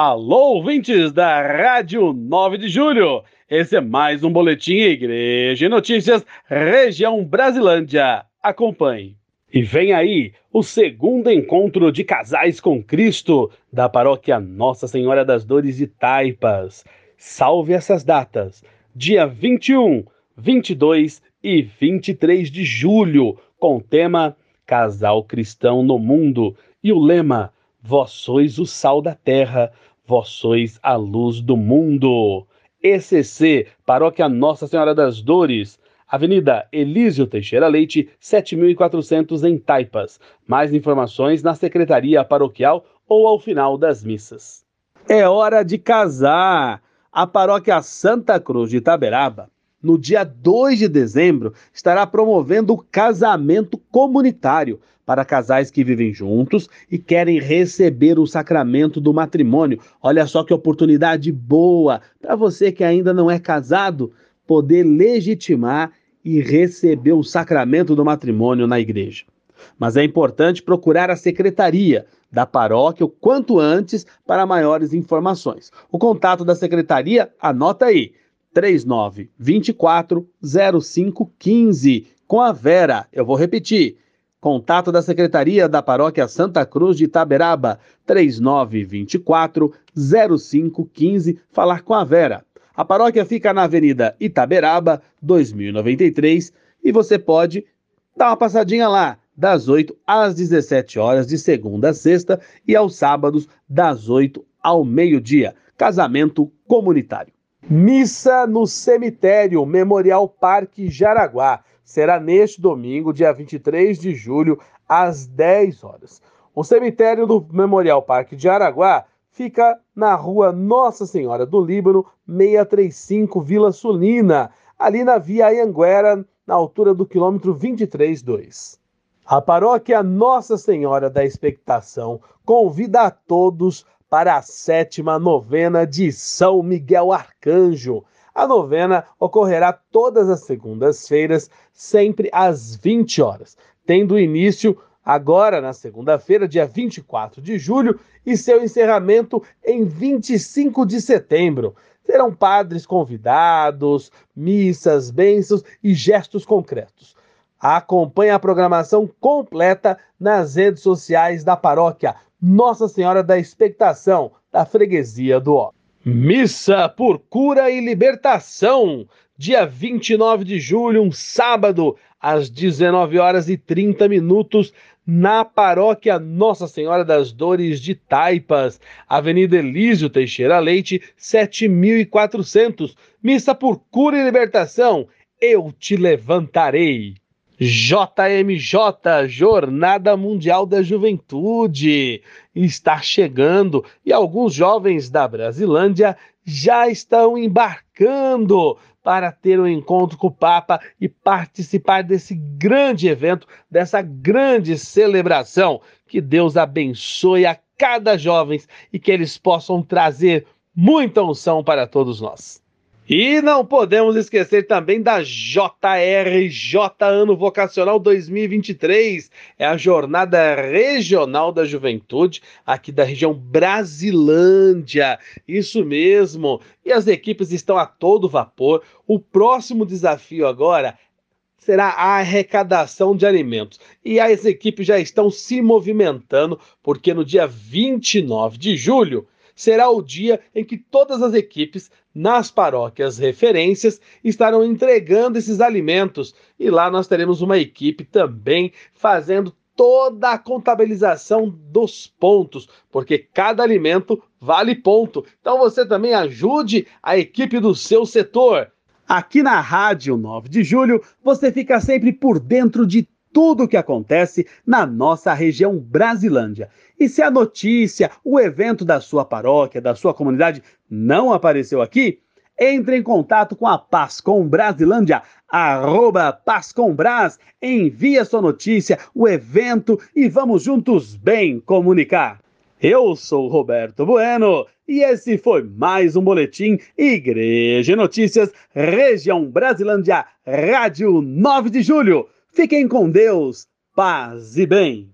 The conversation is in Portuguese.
Alô, ouvintes da Rádio 9 de Julho. Esse é mais um boletim Igreja e Notícias, região Brasilândia. Acompanhe. E vem aí o segundo encontro de casais com Cristo da paróquia Nossa Senhora das Dores de Taipas. Salve essas datas: dia 21, 22 e 23 de julho, com o tema Casal Cristão no Mundo e o lema Vós sois o sal da terra, vós sois a luz do mundo. ECC, Paróquia Nossa Senhora das Dores, Avenida Elísio Teixeira Leite, 7400 em Taipas. Mais informações na Secretaria Paroquial ou ao final das missas. É hora de casar! A Paróquia Santa Cruz de Itaberaba no dia 2 de dezembro, estará promovendo o casamento comunitário para casais que vivem juntos e querem receber o sacramento do matrimônio. Olha só que oportunidade boa para você que ainda não é casado poder legitimar e receber o sacramento do matrimônio na igreja. Mas é importante procurar a secretaria da paróquia o quanto antes para maiores informações. O contato da secretaria, anota aí: 39 24 05 15 com a Vera. Eu vou repetir. Contato da Secretaria da Paróquia Santa Cruz de Itaberaba, 3924 0515, falar com a Vera. A paróquia fica na Avenida Itaberaba, 2093, e você pode dar uma passadinha lá, das 8 às 17 horas, de segunda a sexta, e aos sábados, das 8 ao meio-dia. Casamento comunitário. Missa no Cemitério Memorial Parque Jaraguá. Será neste domingo, dia 23 de julho, às 10 horas. O cemitério do Memorial Parque de Jaraguá fica na rua Nossa Senhora do Líbano, 635 Vila Sulina, ali na via Anhanguera, na altura do quilômetro 23,2. A paróquia Nossa Senhora da Expectação convida a todos para a sétima novena de São Miguel Arcanjo. A novena ocorrerá todas as segundas-feiras, sempre às 20 horas, tendo início agora na segunda-feira, dia 24 de julho, e seu encerramento em 25 de setembro. Terão padres convidados, missas, bênçãos e gestos concretos. Acompanhe a programação completa nas redes sociais da paróquia Nossa Senhora da Expectação, da Freguesia do Ó. Missa por Cura e Libertação, dia 29 de julho, um sábado, às 19 horas e 30 minutos, na paróquia Nossa Senhora das Dores de Taipas, Avenida Elísio Teixeira Leite, 7400. Missa por Cura e Libertação, eu te levantarei. JMJ, Jornada Mundial da Juventude, está chegando e alguns jovens da Brasilândia já estão embarcando para ter um encontro com o Papa e participar desse grande evento, dessa grande celebração. Que Deus abençoe a cada jovem e que eles possam trazer muita unção para todos nós. E não podemos esquecer também da JRJ Ano Vocacional 2023. É a jornada regional da juventude aqui da região Brasilândia. Isso mesmo. E as equipes estão a todo vapor. O próximo desafio agora será a arrecadação de alimentos. E as equipes já estão se movimentando, porque no dia 29 de julho será o dia em que todas as equipes nas paróquias referências estarão entregando esses alimentos e lá nós teremos uma equipe também fazendo toda a contabilização dos pontos, porque cada alimento vale ponto. Então você também ajude a equipe do seu setor. Aqui na Rádio 9 de Julho, você fica sempre por dentro de tudo o que acontece na nossa região Brasilândia. E se a notícia, o evento da sua paróquia, da sua comunidade não apareceu aqui, entre em contato com a Pascom Brasilândia, arroba Pascombras, envie a sua notícia, o evento e vamos juntos bem comunicar. Eu sou Roberto Bueno e esse foi mais um boletim Igreja Notícias, Região Brasilândia, Rádio 9 de Julho. Fiquem com Deus, paz e bem.